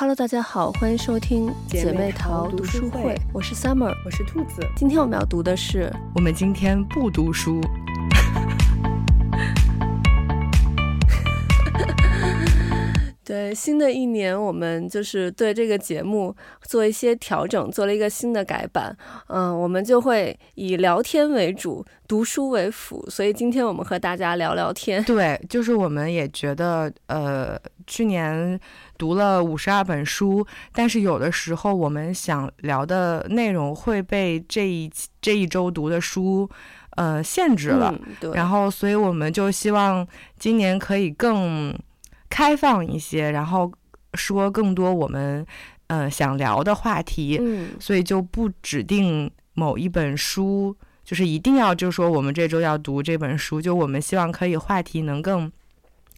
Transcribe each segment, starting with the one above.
Hello，大家好，欢迎收听姐妹淘读书会，我是 Summer，我是兔子。今天我们要读的是，我们今天不读书。对，新的一年我们就是对这个节目做一些调整，做了一个新的改版。嗯，我们就会以聊天为主，读书为辅。所以今天我们和大家聊聊天。对，就是我们也觉得，呃，去年读了五十二本书，但是有的时候我们想聊的内容会被这一这一周读的书，呃，限制了。嗯，对。然后，所以我们就希望今年可以更。开放一些，然后说更多我们呃想聊的话题，嗯，所以就不指定某一本书，就是一定要就说我们这周要读这本书，就我们希望可以话题能更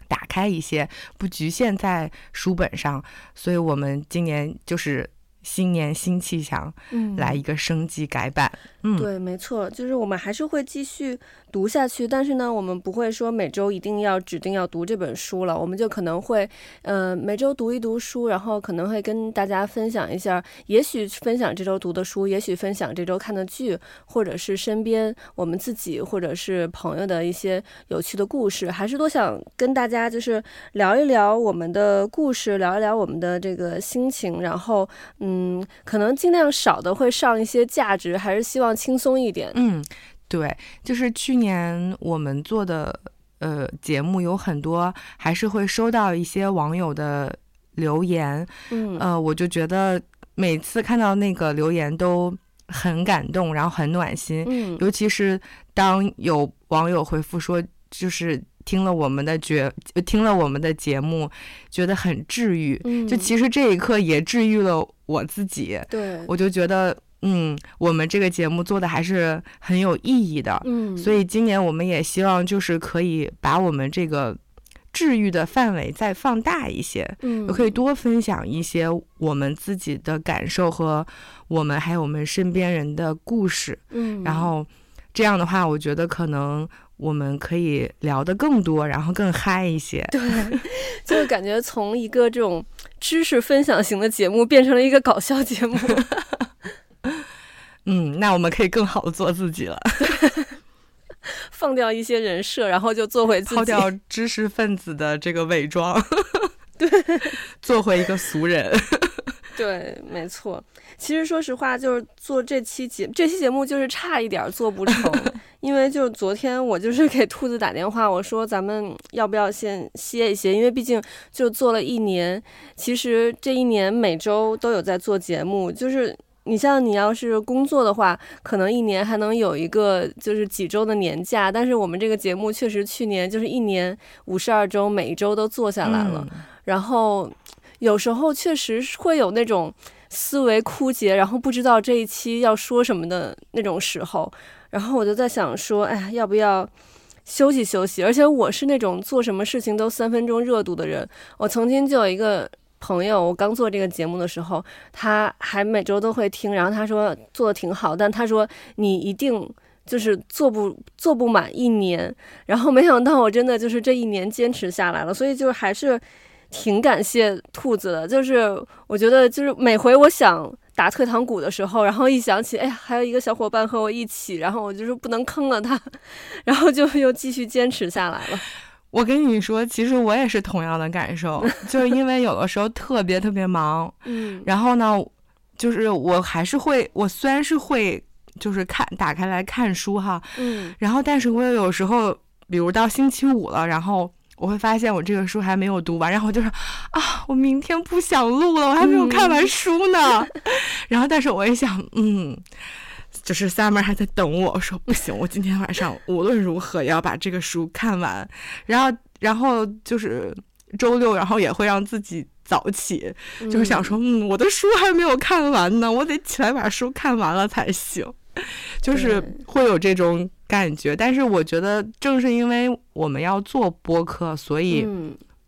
打开一些，不局限在书本上，所以我们今年就是新年新气象，嗯，来一个升级改版，嗯，对，没错，就是我们还是会继续。读下去，但是呢，我们不会说每周一定要指定要读这本书了，我们就可能会，呃，每周读一读书，然后可能会跟大家分享一下，也许分享这周读的书，也许分享这周看的剧，或者是身边我们自己或者是朋友的一些有趣的故事，还是多想跟大家就是聊一聊我们的故事，聊一聊我们的这个心情，然后，嗯，可能尽量少的会上一些价值，还是希望轻松一点，嗯。对，就是去年我们做的呃节目有很多，还是会收到一些网友的留言，嗯，呃，我就觉得每次看到那个留言都很感动，然后很暖心，嗯，尤其是当有网友回复说，就是听了我们的觉，听了我们的节目，觉得很治愈，嗯，就其实这一刻也治愈了我自己，对，我就觉得。嗯，我们这个节目做的还是很有意义的，嗯，所以今年我们也希望就是可以把我们这个治愈的范围再放大一些，嗯，可以多分享一些我们自己的感受和我们还有我们身边人的故事，嗯，然后这样的话，我觉得可能我们可以聊得更多，然后更嗨一些，对，就是感觉从一个这种知识分享型的节目变成了一个搞笑节目。嗯，那我们可以更好的做自己了，放掉一些人设，然后就做回自己，抛掉知识分子的这个伪装，对，做回一个俗人，对，没错。其实说实话，就是做这期节这期节目就是差一点做不成，因为就昨天我就是给兔子打电话，我说咱们要不要先歇一歇，因为毕竟就做了一年，其实这一年每周都有在做节目，就是。你像你要是工作的话，可能一年还能有一个就是几周的年假，但是我们这个节目确实去年就是一年五十二周，每一周都做下来了。嗯、然后有时候确实会有那种思维枯竭，然后不知道这一期要说什么的那种时候。然后我就在想说，哎呀，要不要休息休息？而且我是那种做什么事情都三分钟热度的人。我曾经就有一个。朋友，我刚做这个节目的时候，他还每周都会听，然后他说做的挺好，但他说你一定就是做不做不满一年，然后没想到我真的就是这一年坚持下来了，所以就还是挺感谢兔子的，就是我觉得就是每回我想打退堂鼓的时候，然后一想起哎呀还有一个小伙伴和我一起，然后我就是不能坑了他，然后就又继续坚持下来了。我跟你说，其实我也是同样的感受，就是因为有的时候特别特别忙，嗯，然后呢，就是我还是会，我虽然是会，就是看打开来看书哈，嗯，然后但是我有时候，比如到星期五了，然后我会发现我这个书还没有读完，然后我就说啊，我明天不想录了，我还没有看完书呢，嗯、然后但是我也想，嗯。就是 Summer 还在等我说不行，我今天晚上无论如何也要把这个书看完。然后，然后就是周六，然后也会让自己早起，就是想说，嗯，我的书还没有看完呢，我得起来把书看完了才行。就是会有这种感觉，但是我觉得正是因为我们要做播客，所以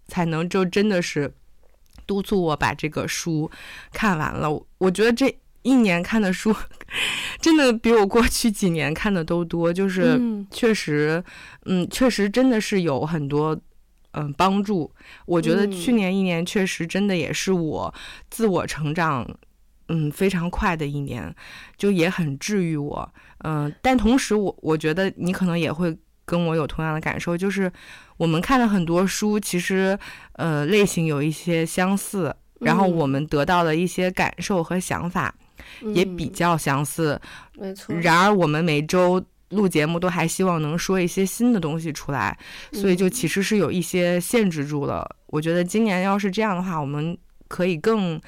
才能就真的是督促我把这个书看完了。我觉得这。一年看的书，真的比我过去几年看的都多。就是确实，嗯，嗯，确实真的是有很多嗯、呃、帮助。我觉得去年一年确实真的也是我自我成长嗯非常快的一年，就也很治愈我。嗯、呃，但同时我我觉得你可能也会跟我有同样的感受，就是我们看了很多书，其实呃类型有一些相似，然后我们得到的一些感受和想法也比较相似。嗯、没错。然而我们每周。录节目都还希望能说一些新的东西出来，所以就其实是有一些限制住了。嗯、我觉得今年要是这样的话，我们可以更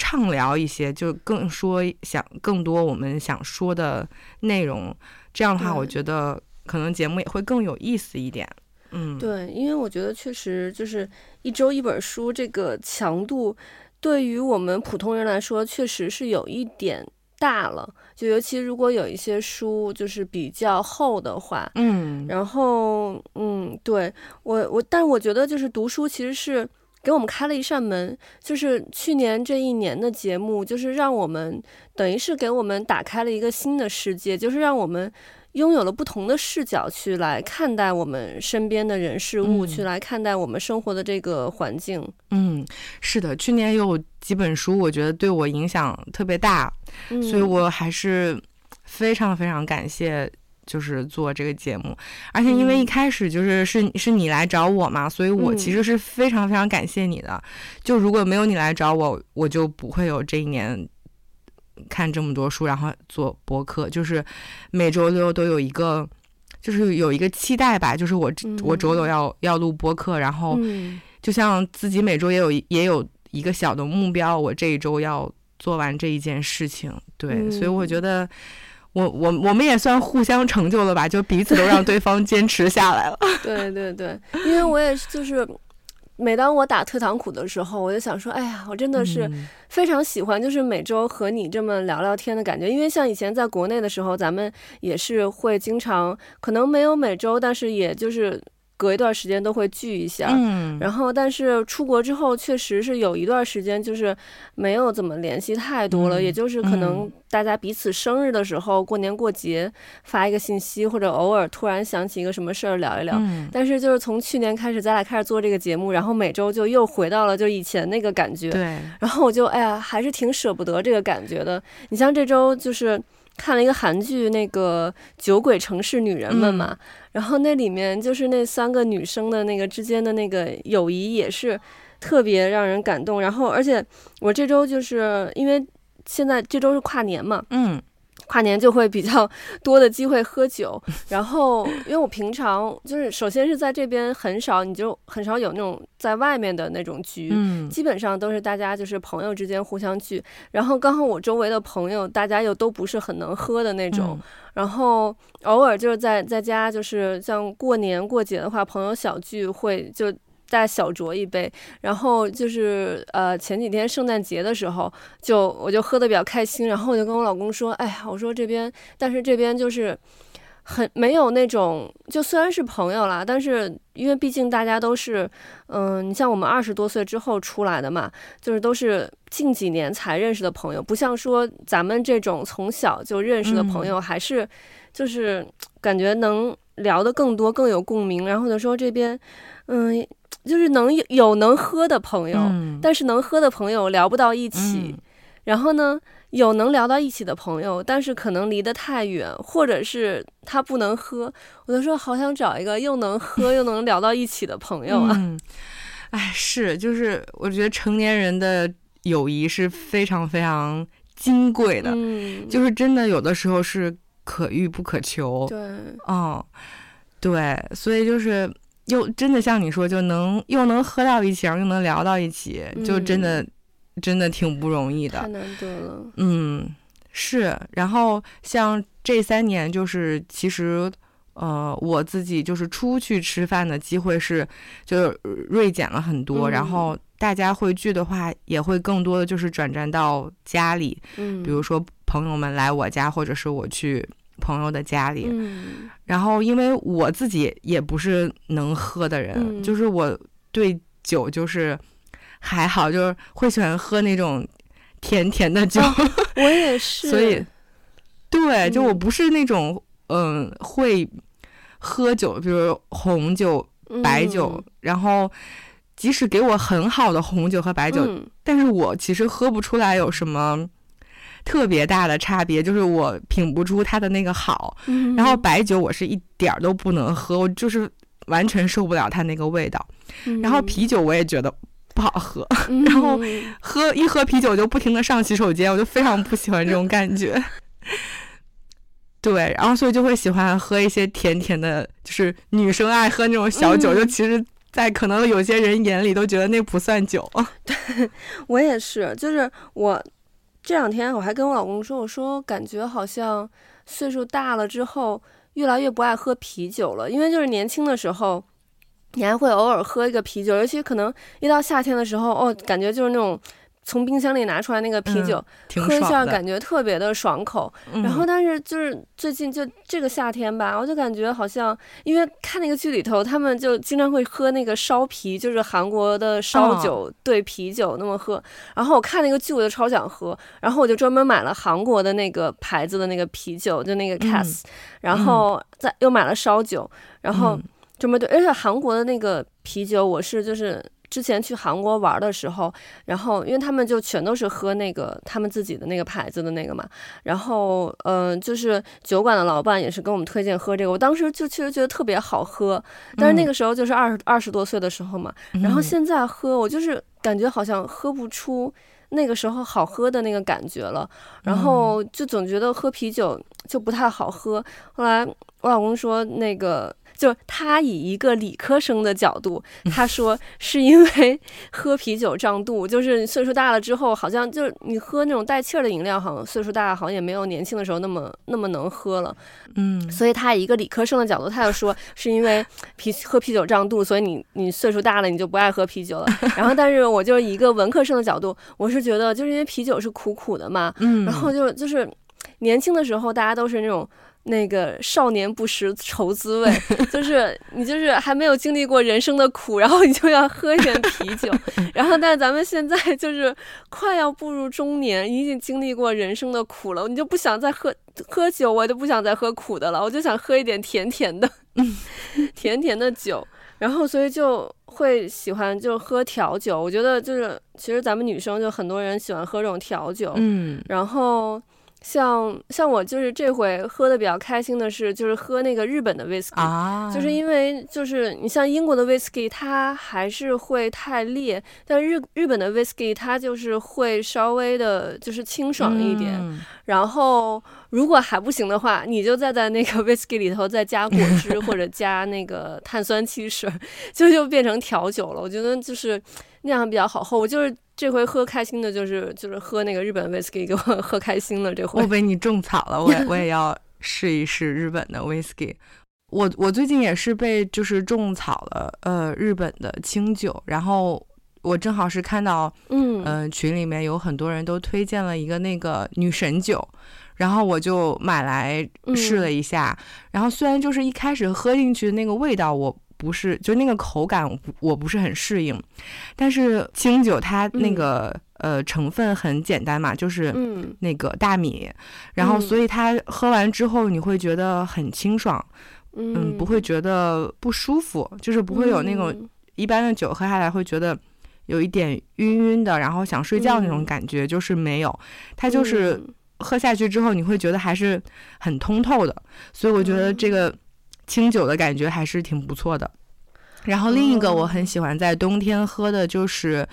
畅聊一些，就更说想更多我们想说的内容。这样的话，我觉得可能节目也会更有意思一点。嗯，对，因为我觉得确实就是一周一本书这个强度，对于我们普通人来说，确实是有一点。大了，就尤其如果有一些书就是比较厚的话，嗯，然后嗯，对我我，但我觉得就是读书其实是给我们开了一扇门，就是去年这一年的节目，就是让我们等于是给我们打开了一个新的世界，就是让我们。拥有了不同的视角去来看待我们身边的人事物，嗯、去来看待我们生活的这个环境。嗯，是的，去年有几本书，我觉得对我影响特别大，嗯、所以我还是非常非常感谢，就是做这个节目。而且因为一开始就是是是你来找我嘛，所以我其实是非常非常感谢你的。嗯、就如果没有你来找我，我就不会有这一年。看这么多书，然后做播客，就是每周六都有一个，就是有一个期待吧。就是我、嗯、我周六要要录播客，然后就像自己每周也有也有一个小的目标，我这一周要做完这一件事情。对，嗯、所以我觉得我我我们也算互相成就了吧，就彼此都让对方坚持下来了。对对对，因为我也就是。每当我打退堂鼓的时候，我就想说，哎呀，我真的是非常喜欢，就是每周和你这么聊聊天的感觉。因为像以前在国内的时候，咱们也是会经常，可能没有每周，但是也就是。隔一段时间都会聚一下，嗯，然后但是出国之后确实是有一段时间就是没有怎么联系太多了，嗯、也就是可能大家彼此生日的时候、嗯、过年过节发一个信息，或者偶尔突然想起一个什么事儿聊一聊。嗯、但是就是从去年开始，咱俩开始做这个节目，然后每周就又回到了就以前那个感觉。对，然后我就哎呀，还是挺舍不得这个感觉的。你像这周就是。看了一个韩剧，那个《酒鬼城市女人们》嘛，嗯、然后那里面就是那三个女生的那个之间的那个友谊也是特别让人感动。然后，而且我这周就是因为现在这周是跨年嘛，嗯。跨年就会比较多的机会喝酒，然后因为我平常就是首先是在这边很少，你就很少有那种在外面的那种局，嗯，基本上都是大家就是朋友之间互相聚，然后刚好我周围的朋友大家又都不是很能喝的那种，然后偶尔就是在在家就是像过年过节的话，朋友小聚会就。再小酌一杯，然后就是呃前几天圣诞节的时候，就我就喝的比较开心，然后我就跟我老公说，哎呀，我说这边，但是这边就是很没有那种，就虽然是朋友啦，但是因为毕竟大家都是，嗯、呃，你像我们二十多岁之后出来的嘛，就是都是近几年才认识的朋友，不像说咱们这种从小就认识的朋友，还是就是感觉能聊得更多，更有共鸣，然后就说这边，嗯。就是能有有能喝的朋友，嗯、但是能喝的朋友聊不到一起。嗯、然后呢，有能聊到一起的朋友，但是可能离得太远，或者是他不能喝。我就说，好想找一个又能喝 又能聊到一起的朋友啊！嗯、哎，是，就是我觉得成年人的友谊是非常非常金贵的，嗯、就是真的有的时候是可遇不可求。对，哦，对，所以就是。又真的像你说，就能又能喝到一起，又能聊到一起，就真的、嗯、真的挺不容易的。太难得了。嗯，是。然后像这三年，就是其实呃，我自己就是出去吃饭的机会是就是锐减了很多。嗯、然后大家会聚的话，也会更多的就是转战到家里，嗯，比如说朋友们来我家，或者是我去。朋友的家里，嗯、然后因为我自己也不是能喝的人，嗯、就是我对酒就是还好，就是会喜欢喝那种甜甜的酒。哦、我也是，所以对，就我不是那种嗯、呃、会喝酒，比如红酒白酒，嗯、然后即使给我很好的红酒和白酒，嗯、但是我其实喝不出来有什么特别大的差别，就是我品不出它的那个好。嗯、然后白酒我是一点儿都不能喝，我就是完全受不了它那个味道。嗯、然后啤酒我也觉得不好喝，嗯、然后喝一喝啤酒就不停的上洗手间，我就非常不喜欢这种感觉。对，然后所以就会喜欢喝一些甜甜的，就是女生爱喝那种小酒，嗯、就其实，在可能有些人眼里都觉得那不算酒。对，我也是，就是我这两天我还跟我老公说，我说感觉好像岁数大了之后，越来越不爱喝啤酒了，因为就是年轻的时候，你还会偶尔喝一个啤酒，尤其可能一到夏天的时候，哦，感觉就是那种。从冰箱里拿出来那个啤酒，嗯、喝一下感觉特别的爽口。嗯、然后，但是就是最近就这个夏天吧，我就感觉好像，因为看那个剧里头，他们就经常会喝那个烧啤，就是韩国的烧酒兑啤酒那么喝。哦、然后我看那个剧，我就超想喝，然后我就专门买了韩国的那个牌子的那个啤酒，就那个 Cass、嗯、然后再又买了烧酒，然后专门对，而且韩国的那个啤酒，我是就是。之前去韩国玩的时候，然后因为他们就全都是喝那个他们自己的那个牌子的那个嘛，然后嗯、呃，就是酒馆的老板也是跟我们推荐喝这个，我当时就确实觉得特别好喝，但是那个时候就是二十二十多岁的时候嘛，然后现在喝我就是感觉好像喝不出那个时候好喝的那个感觉了，然后就总觉得喝啤酒就不太好喝，后来我老公说那个。就他以一个理科生的角度，他说是因为喝啤酒胀肚，就是岁数大了之后，好像就是你喝那种带气儿的饮料，好像岁数大了，好像也没有年轻的时候那么那么能喝了。嗯，所以他以一个理科生的角度，他就说是因为啤喝啤酒胀肚，所以你你岁数大了，你就不爱喝啤酒了。然后，但是我就是以一个文科生的角度，我是觉得就是因为啤酒是苦苦的嘛，嗯，然后就就是年轻的时候，大家都是那种。那个少年不识愁滋味，就是你就是还没有经历过人生的苦，然后你就要喝一点啤酒，然后但咱们现在就是快要步入中年，已经经历过人生的苦了，你就不想再喝喝酒，我就不想再喝苦的了，我就想喝一点甜甜的，甜甜的酒，然后所以就会喜欢就喝调酒，我觉得就是其实咱们女生就很多人喜欢喝这种调酒，嗯，然后。像像我就是这回喝的比较开心的是，就是喝那个日本的 whisky，啊，就是因为就是你像英国的 whisky，它还是会太烈，但日日本的 whisky 它就是会稍微的就是清爽一点。嗯、然后如果还不行的话，你就再在那个 whisky 里头再加果汁或者加那个碳酸汽水，就就变成调酒了。我觉得就是那样比较好喝。我就是。这回喝开心的就是就是喝那个日本威士忌，给我 喝开心了。这回我被你种草了，我也我也要试一试日本的威士忌。我我最近也是被就是种草了，呃，日本的清酒。然后我正好是看到，嗯、呃，群里面有很多人都推荐了一个那个女神酒，然后我就买来试了一下。嗯、然后虽然就是一开始喝进去的那个味道，我。不是，就那个口感我不，我不是很适应。但是清酒它那个、嗯、呃成分很简单嘛，就是那个大米，嗯、然后所以它喝完之后你会觉得很清爽，嗯，嗯，不会觉得不舒服，就是不会有那种一般的酒喝下来会觉得有一点晕晕的，然后想睡觉那种感觉，就是没有，它就是喝下去之后你会觉得还是很通透的，所以我觉得这个。清酒的感觉还是挺不错的，然后另一个我很喜欢在冬天喝的就是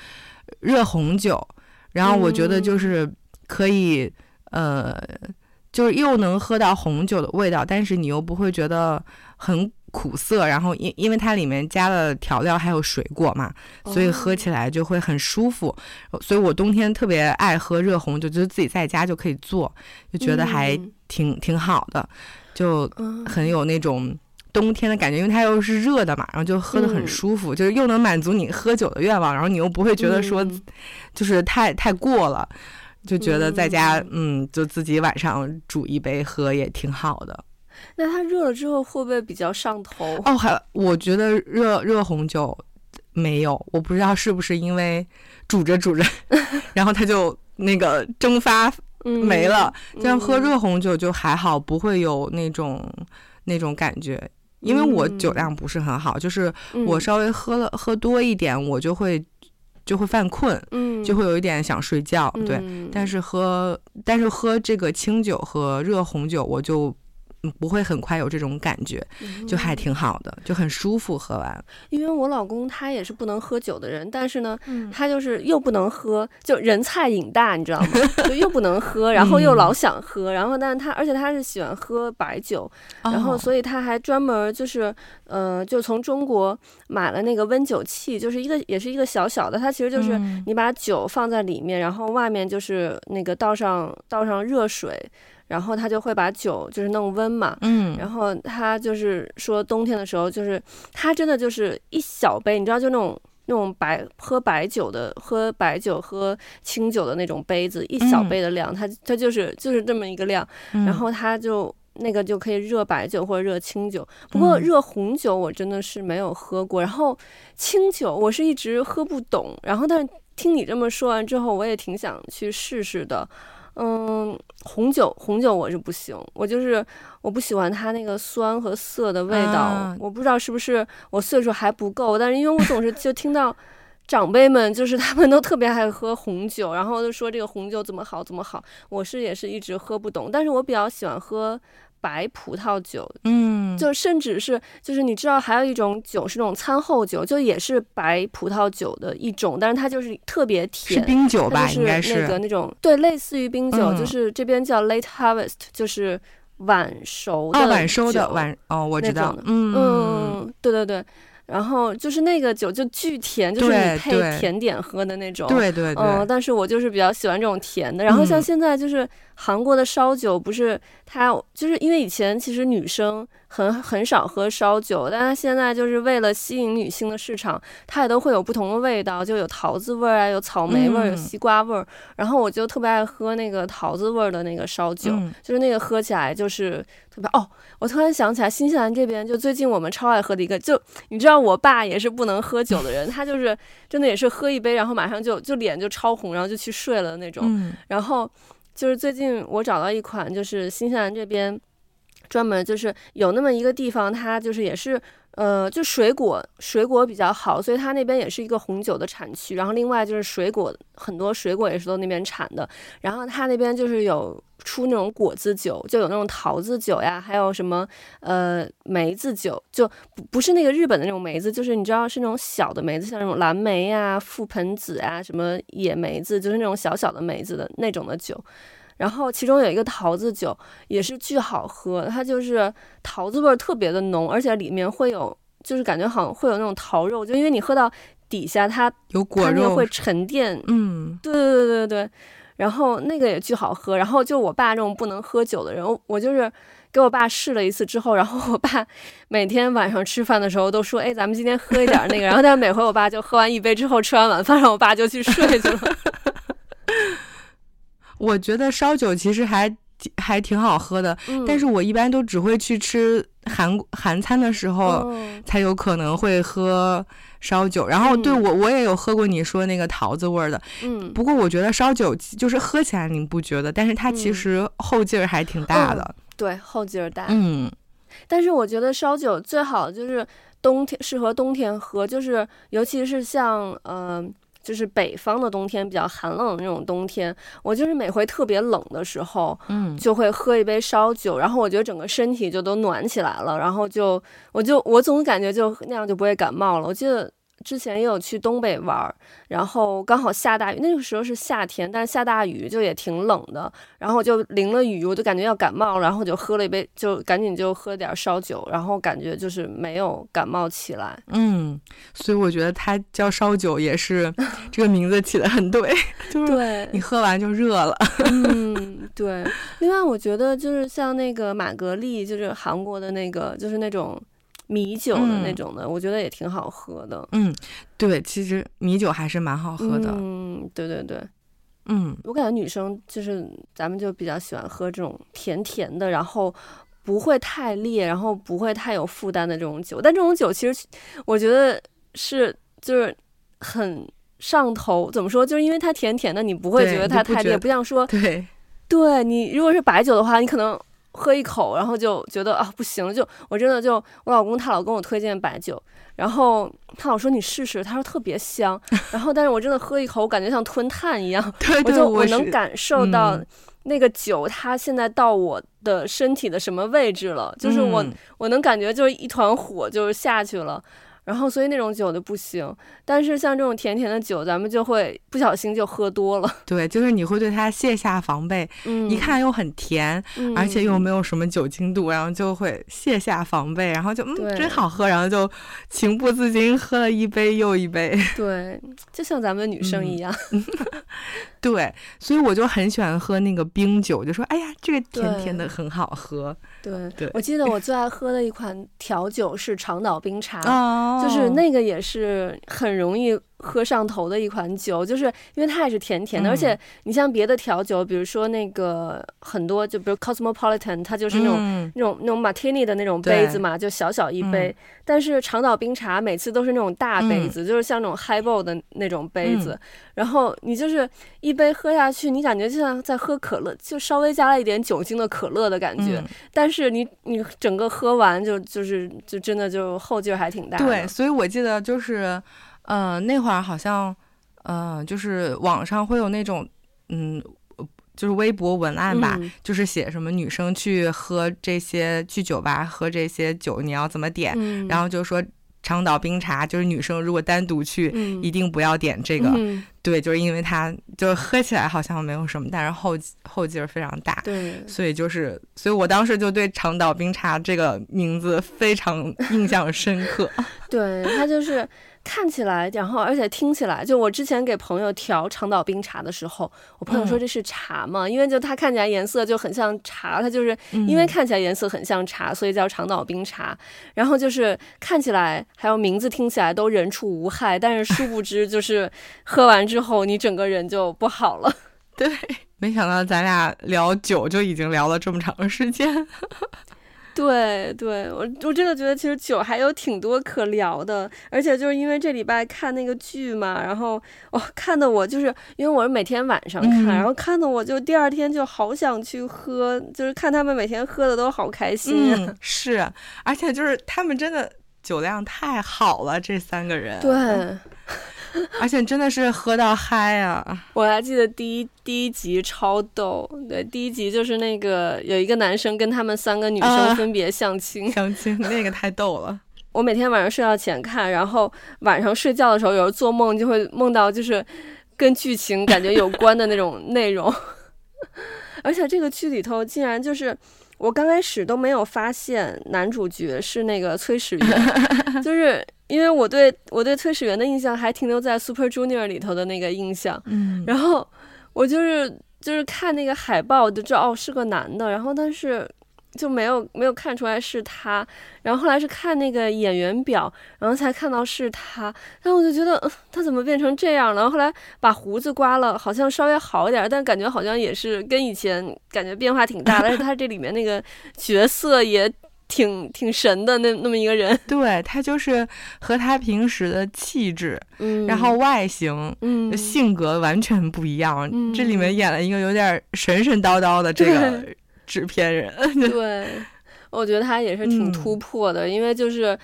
热红酒，然后我觉得就是可以，呃，就是又能喝到红酒的味道，但是你又不会觉得很苦涩，然后因因为它里面加了调料还有水果嘛，所以喝起来就会很舒服，所以我冬天特别爱喝热红酒，就是自己在家就可以做，就觉得还挺挺好的，就很有那种。冬天的感觉，因为它又是热的嘛，然后就喝的很舒服，嗯、就是又能满足你喝酒的愿望，然后你又不会觉得说，就是太、嗯、太过了，就觉得在家嗯，嗯，就自己晚上煮一杯喝也挺好的。那它热了之后会不会比较上头？哦，还我觉得热热红酒没有，我不知道是不是因为煮着煮着，然后它就那个蒸发没了。这样、嗯、喝热红酒就还好，不会有那种那种感觉。因为我酒量不是很好，就是我稍微喝了喝多一点，我就会就会犯困，嗯，就会有一点想睡觉，对。但是喝但是喝这个清酒和热红酒，我就。不会很快有这种感觉，就还挺好的，就很舒服。喝完，因为我老公他也是不能喝酒的人，但是呢，他就是又不能喝，就人菜瘾大，你知道吗？就又不能喝，然后又老想喝，然后但是他而且他是喜欢喝白酒，然后所以他还专门就是呃，就从中国买了那个温酒器，就是一个也是一个小小的，它其实就是你把酒放在里面，然后外面就是那个倒上倒上热水。然后他就会把酒就是弄温嘛，嗯，然后他就是说冬天的时候，就是他真的就是一小杯，你知道就那种那种白喝白酒的喝白酒喝清酒的那种杯子，一小杯的量，他他就是就是这么一个量，然后他就那个就可以热白酒或者热清酒，不过热红酒我真的是没有喝过，然后清酒我是一直喝不懂，然后但是听你这么说完之后，我也挺想去试试的。嗯，红酒红酒我是不行，我就是我不喜欢它那个酸和涩的味道。啊、我不知道是不是我岁数还不够，但是因为我总是就听到长辈们就是他们都特别爱喝红酒，然后就说这个红酒怎么好怎么好，我是也是一直喝不懂，但是我比较喜欢喝。白葡萄酒，嗯，就甚至是就是你知道还有一种酒是那种餐后酒，就也是白葡萄酒的一种，但是它就是特别甜，是冰酒吧？应该是那个那种对，类似于冰酒，嗯、就是这边叫 late harvest，就是晚熟的、哦、晚熟的晚哦，我知道，嗯嗯，对对对。然后就是那个酒就巨甜，就是你配甜点喝的那种。对对对。嗯，但是我就是比较喜欢这种甜的。然后像现在就是韩国的烧酒，不是它就是因为以前其实女生很很少喝烧酒，但是现在就是为了吸引女性的市场，它也都会有不同的味道，就有桃子味儿啊，有草莓味儿，有西瓜味儿。然后我就特别爱喝那个桃子味儿的那个烧酒，就是那个喝起来就是特别哦。我突然想起来，新西兰这边就最近我们超爱喝的一个，就你知道，我爸也是不能喝酒的人，他就是真的也是喝一杯，然后马上就就脸就超红，然后就去睡了那种。嗯、然后就是最近我找到一款，就是新西兰这边专门就是有那么一个地方，它就是也是。呃，就水果水果比较好，所以它那边也是一个红酒的产区。然后另外就是水果，很多水果也是都那边产的。然后它那边就是有出那种果子酒，就有那种桃子酒呀，还有什么呃梅子酒，就不不是那个日本的那种梅子，就是你知道是那种小的梅子，像那种蓝莓呀、覆盆子啊、什么野梅子，就是那种小小的梅子的那种的酒。然后其中有一个桃子酒也是巨好喝，它就是桃子味儿特别的浓，而且里面会有，就是感觉好像会有那种桃肉，就因为你喝到底下它有果肉，它会沉淀。嗯，对对对对对。然后那个也巨好喝。然后就我爸这种不能喝酒的人，我就是给我爸试了一次之后，然后我爸 每天晚上吃饭的时候都说：“哎，咱们今天喝一点那个。”然后但是每回我爸就喝完一杯之后，吃完晚饭，然后我爸就去睡去了。我觉得烧酒其实还还挺好喝的，嗯、但是我一般都只会去吃韩韩餐的时候才有可能会喝烧酒。嗯、然后对我我也有喝过你说那个桃子味儿的，嗯，不过我觉得烧酒就是喝起来你不觉得，但是它其实后劲儿还挺大的，嗯、对，后劲儿大，嗯。但是我觉得烧酒最好就是冬天适合冬天喝，就是尤其是像嗯。呃就是北方的冬天比较寒冷的那种冬天，我就是每回特别冷的时候，嗯，就会喝一杯烧酒，然后我觉得整个身体就都暖起来了，然后就我就我总感觉就那样就不会感冒了。我记得。之前也有去东北玩，然后刚好下大雨，那个时候是夏天，但是下大雨就也挺冷的，然后就淋了雨，我就感觉要感冒，然后就喝了一杯，就赶紧就喝点烧酒，然后感觉就是没有感冒起来。嗯，所以我觉得它叫烧酒也是 这个名字起的很对，就是你喝完就热了。嗯，对。另外，我觉得就是像那个玛格丽，就是韩国的那个，就是那种。米酒的那种的，嗯、我觉得也挺好喝的。嗯，对，其实米酒还是蛮好喝的。嗯，对对对，嗯，我感觉女生就是咱们就比较喜欢喝这种甜甜的，然后不会太烈，然后不会太有负担的这种酒。但这种酒其实我觉得是就是很上头。怎么说？就是因为它甜甜的，你不会觉得它太烈，不，不像说对，对你如果是白酒的话，你可能。喝一口，然后就觉得啊不行，就我真的就我老公他老跟我推荐白酒，然后他老说你试试，他说特别香，然后但是我真的喝一口，我感觉像吞炭一样，对对我就我能感受到嗯。那个酒它现在到我的身体的什么位置了，就是我嗯。我能感觉就是一团火就是下去了。然后，所以那种酒就不行，但是像这种甜甜的酒，咱们就会不小心就喝多了。对，就是你会对它卸下防备，嗯，一看又很甜，嗯，而且又没有什么酒精度，然后就会卸下防备，然后就嗯真好喝，然后就情不自禁喝了一杯又一杯。对，就像咱们女生一样。对，所以我就很喜欢喝那个冰酒，就说哎呀，这个甜甜的很好喝对，对我记得我最爱喝的一款调酒是长岛冰茶。哦就是那个也是很容易喝上头的一款酒，就是因为它也是甜甜的，嗯而且你像别的调酒，比如说那个很多，就比如 Cosmopolitan，它就是那种、嗯那种那种 Martini 的那种杯子嘛，就小小一杯。嗯但是长岛冰茶每次都是那种大杯子，就是像那种 Highball 的那种杯子，嗯然后你就是一杯喝下去，你感觉就像在喝可乐，就稍微加了一点酒精的可乐的感觉。嗯但是你你整个喝完就就是就真的就后劲儿还挺大的。对，所以我记得就是，呃，那会儿好像，呃，就是网上会有那种，嗯，就是微博文案吧，嗯就是写什么女生去喝这些去酒吧喝这些酒，你要怎么点？嗯，然后就说长岛冰茶，就是女生如果单独去，嗯一定不要点这个。嗯对，就是因为它就是喝起来好像没有什么，但是后后劲儿非常大。对，所以就是，所以我当时就对长岛冰茶这个名字非常印象深刻。对，它就是看起来，然后而且听起来，就我之前给朋友调长岛冰茶的时候，我朋友说嗯这是茶嘛，因为就它看起来颜色就很像茶，它就是嗯因为看起来颜色很像茶，所以叫长岛冰茶。然后就是看起来还有名字听起来都人畜无害，但是殊不知就是 喝完之后你整个人就不好了。对，没想到咱俩聊酒就已经聊了这么长时间。对对，我我真的觉得其实酒还有挺多可聊的，而且就是因为这礼拜看那个剧嘛，然后哇、哦，看的我就是因为我是每天晚上看，嗯然后看的我就第二天就好想去喝，就是看他们每天喝的都好开心、啊。嗯，是，而且就是他们真的酒量太好了，这三个人。对，而且真的是喝到嗨啊！我还记得第一第一集超逗，对，第一集就是那个有一个男生跟他们三个女生分别相亲，相亲那个太逗了。我每天晚上睡觉前看，然后晚上睡觉的时候，有时候做梦就会梦到就是跟剧情感觉有关的那种内容，而且这个剧里头竟然就是我刚开始都没有发现男主角是那个崔始源，就是因为我对我对崔始源的印象还停留在 Super Junior 里头的那个印象，嗯，然后我就是就是看那个海报就知道哦是个男的，然后但是就没有没有看出来是他，然后后来是看那个演员表，然后才看到是他，然后我就觉得、呃、他怎么变成这样了？然后后来把胡子刮了，好像稍微好一点，但感觉好像也是跟以前感觉变化挺大，但是他这里面那个角色也挺挺神的那那么一个人，对他就是和他平时的气质，嗯，然后外形。嗯性格完全不一样，嗯这里面演了一个有点神神叨叨的这个 制片人。对，我觉得他也是挺嗯突破的，因为就是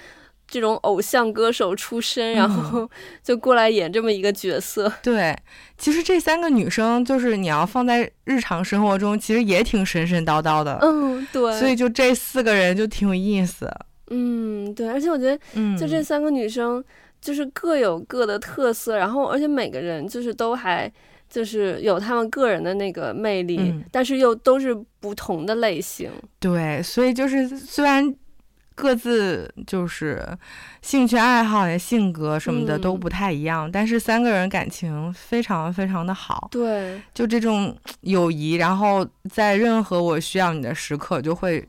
这种偶像歌手出身，嗯然后就过来演这么一个角色。对，其实这三个女生就是你要放在日常生活中，其实也挺神神叨叨的。嗯，对，所以就这四个人就挺有意思。嗯，对，而且我觉得嗯，就这三个女生就是各有各的特色，然后而且每个人就是都还。就是有他们个人的那个魅力，嗯。但是又都是不同的类型。对，所以就是虽然各自就是兴趣爱好呀、性格什么的嗯。都不太一样，但是三个人感情非常非常的好，对，就这种友谊，然后在任何我需要你的时刻就会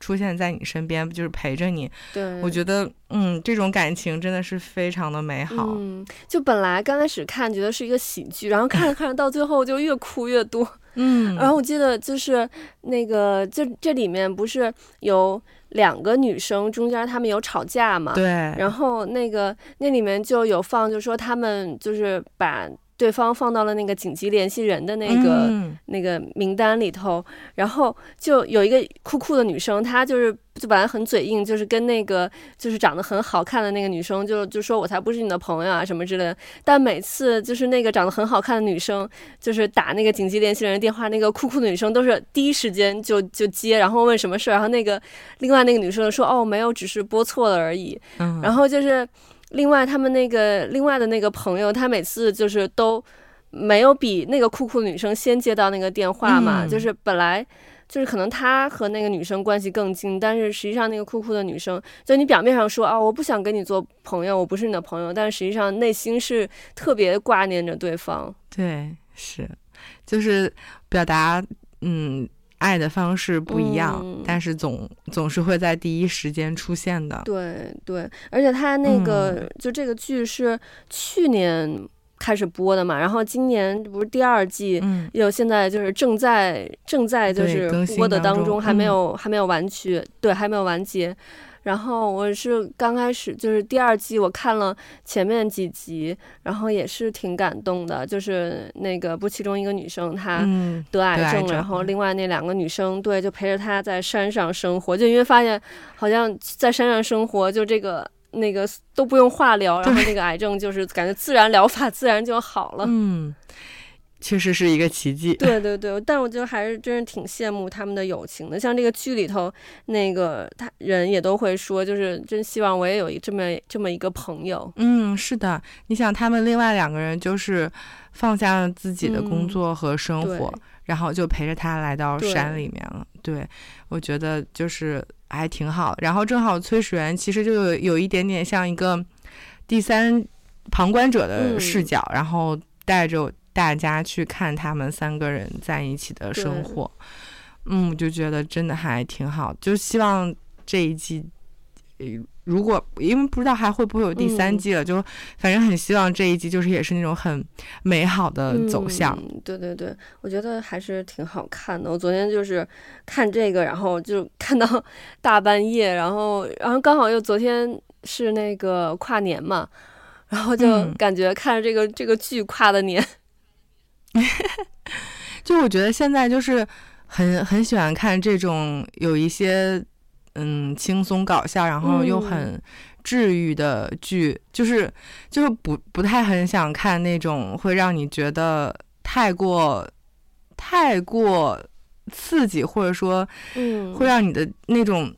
出现在你身边，就是陪着你。对，我觉得，嗯，这种感情真的是非常的美好。嗯，就本来刚开始看觉得是一个喜剧，然后看着看着到最后就越哭越多。嗯，然后我记得就是那个，这这里面不是有两个女生中间他们有吵架嘛？对，然后那个那里面就有放，就说他们就是把对方放到了那个紧急联系人的那个、嗯、那个名单里头，然后就有一个酷酷的女生，她就是就本来很嘴硬，就是跟那个就是长得很好看的那个女生就就说我才不是你的朋友啊什么之类的。但每次就是那个长得很好看的女生，就是打那个紧急联系人的电话，那个酷酷的女生都是第一时间就就接，然后问什么事，然后那个另外那个女生说哦没有，只是拨错了而已。嗯、然后就是。另外，他们那个另外的那个朋友，他每次就是都没有比那个酷酷的女生先接到那个电话嘛，嗯、就是本来就是可能他和那个女生关系更近，但是实际上那个酷酷的女生，就你表面上说啊，我不想跟你做朋友，我不是你的朋友，但是实际上内心是特别挂念着对方。对，是，就是表达，嗯。爱的方式不一样，嗯、但是总总是会在第一时间出现的。对对，而且他那个、嗯、就这个剧是去年开始播的嘛，然后今年不是第二季，嗯，有现在就是正在正在就是播的当中，中还没有、嗯、还没有完结，对，还没有完结。然后我是刚开始就是第二季，我看了前面几集，然后也是挺感动的。就是那个不，其中一个女生她得癌症，嗯、然后另外那两个女生对就陪着她在山上生活，就因为发现好像在山上生活，就这个那个都不用化疗，然后这个癌症就是感觉自然疗法自然就好了。嗯。确实是一个奇迹。对对对，但我觉得还是真是挺羡慕他们的友情的。像这个剧里头，那个他人也都会说，就是真希望我也有一这么这么一个朋友。嗯，是的。你想，他们另外两个人就是放下了自己的工作和生活，嗯、然后就陪着他来到山里面了。对，对，我觉得就是还挺好。然后正好崔始源其实就有有一点点像一个第三旁观者的视角，嗯、然后带着。大家去看他们三个人在一起的生活，嗯，就觉得真的还挺好。就希望这一季，如果因为不知道还会不会有第三季了，嗯、就反正很希望这一季就是也是那种很美好的走向。嗯、对对对，我觉得还是挺好看的。我昨天就是看这个，然后就看到 大半夜，然后然后刚好又昨天是那个跨年嘛，然后就感觉看着这个、嗯、这个剧跨的年。就我觉得现在就是很很喜欢看这种有一些嗯轻松搞笑，然后又很治愈的剧，嗯、就是就是不不太很想看那种会让你觉得太过太过刺激，或者说嗯会让你的那种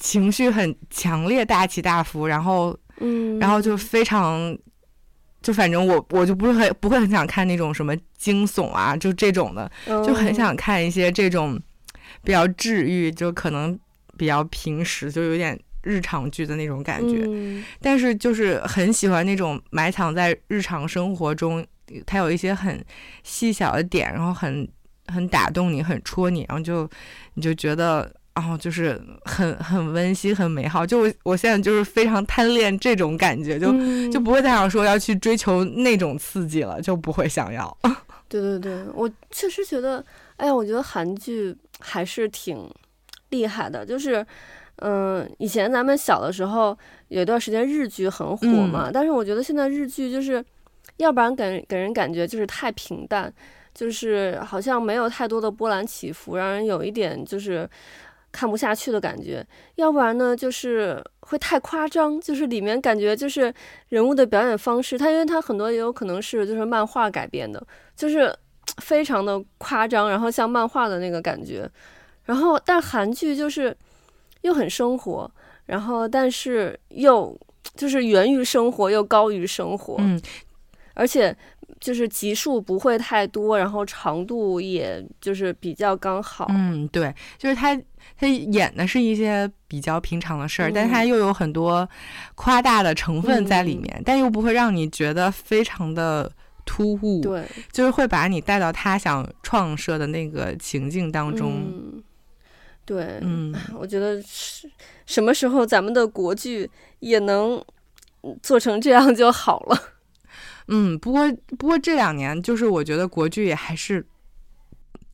情绪很强烈、大起大伏，然后嗯然后就非常。就反正我我就不是很不会很想看那种什么惊悚啊，就这种的，就很想看一些这种比较治愈，就可能比较平时，就有点日常剧的那种感觉。嗯、但是就是很喜欢那种埋藏在日常生活中，它有一些很细小的点，然后很很打动你，很戳你，然后就你就觉得。然后、哦、就是很很温馨，很美好。就我我现在就是非常贪恋这种感觉，就、嗯、就不会再想说要去追求那种刺激了，就不会想要。对对对，我确实觉得，哎呀，我觉得韩剧还是挺厉害的。就是，嗯、呃，以前咱们小的时候有一段时间日剧很火嘛，嗯、但是我觉得现在日剧就是，要不然给给人感觉就是太平淡，就是好像没有太多的波澜起伏，让人有一点就是。看不下去的感觉，要不然呢，就是会太夸张，就是里面感觉就是人物的表演方式，它因为它很多也有可能是就是漫画改编的，就是 非常的夸张，然后像漫画的那个感觉，然后但韩剧就是又很生活，然后但是又就是源于生活又高于生活，嗯，而且就是集数不会太多，然后长度也就是比较刚好，嗯，对，就是他。他演的是一些比较平常的事儿，嗯、但他又有很多夸大的成分在里面，嗯、但又不会让你觉得非常的突兀。对，就是会把你带到他想创设的那个情境当中。嗯、对，嗯，我觉得是什么时候咱们的国剧也能做成这样就好了。嗯，不过不过这两年就是我觉得国剧也还是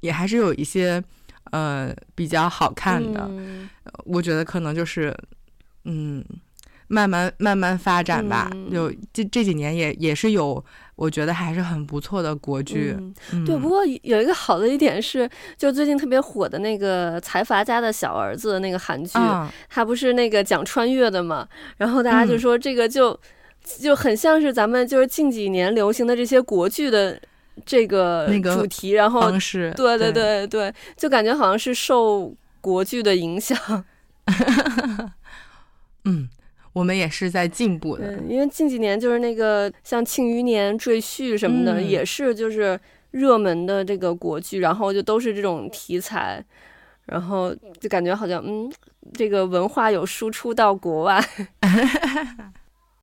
也还是有一些。呃，比较好看的，嗯、我觉得可能就是，嗯，慢慢慢慢发展吧。嗯、就这这几年也也是有，我觉得还是很不错的国剧。嗯嗯、对，不过有一个好的一点是，就最近特别火的那个财阀家的小儿子那个韩剧，他、不是那个讲穿越的嘛？然后大家就说这个就、嗯、就很像是咱们就是近几年流行的这些国剧的。这个主题，然后对对对对，就感觉好像是受国剧的影响。嗯，我们也是在进步的。因为近几年就是那个像《庆余年》《赘婿》什么的，嗯、也是就是热门的这个国剧，然后就都是这种题材，然后就感觉好像嗯，这个文化有输出到国外。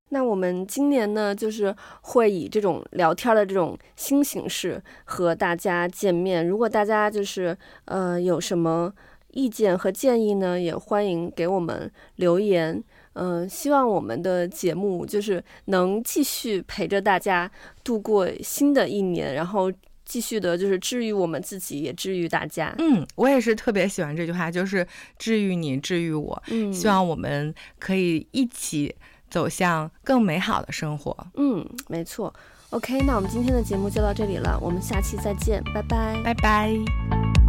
那我们今年呢，就是会以这种聊天的这种新形式和大家见面。如果大家就是呃有什么意见和建议呢，也欢迎给我们留言。嗯、呃，希望我们的节目就是能继续陪着大家度过新的一年，然后继续的就是治愈我们自己，也治愈大家。嗯，我也是特别喜欢这句话，就是治愈你，治愈我。嗯，希望我们可以一起。走向更美好的生活。嗯，没错。OK，那我们今天的节目就到这里了，我们下期再见，拜拜，拜拜。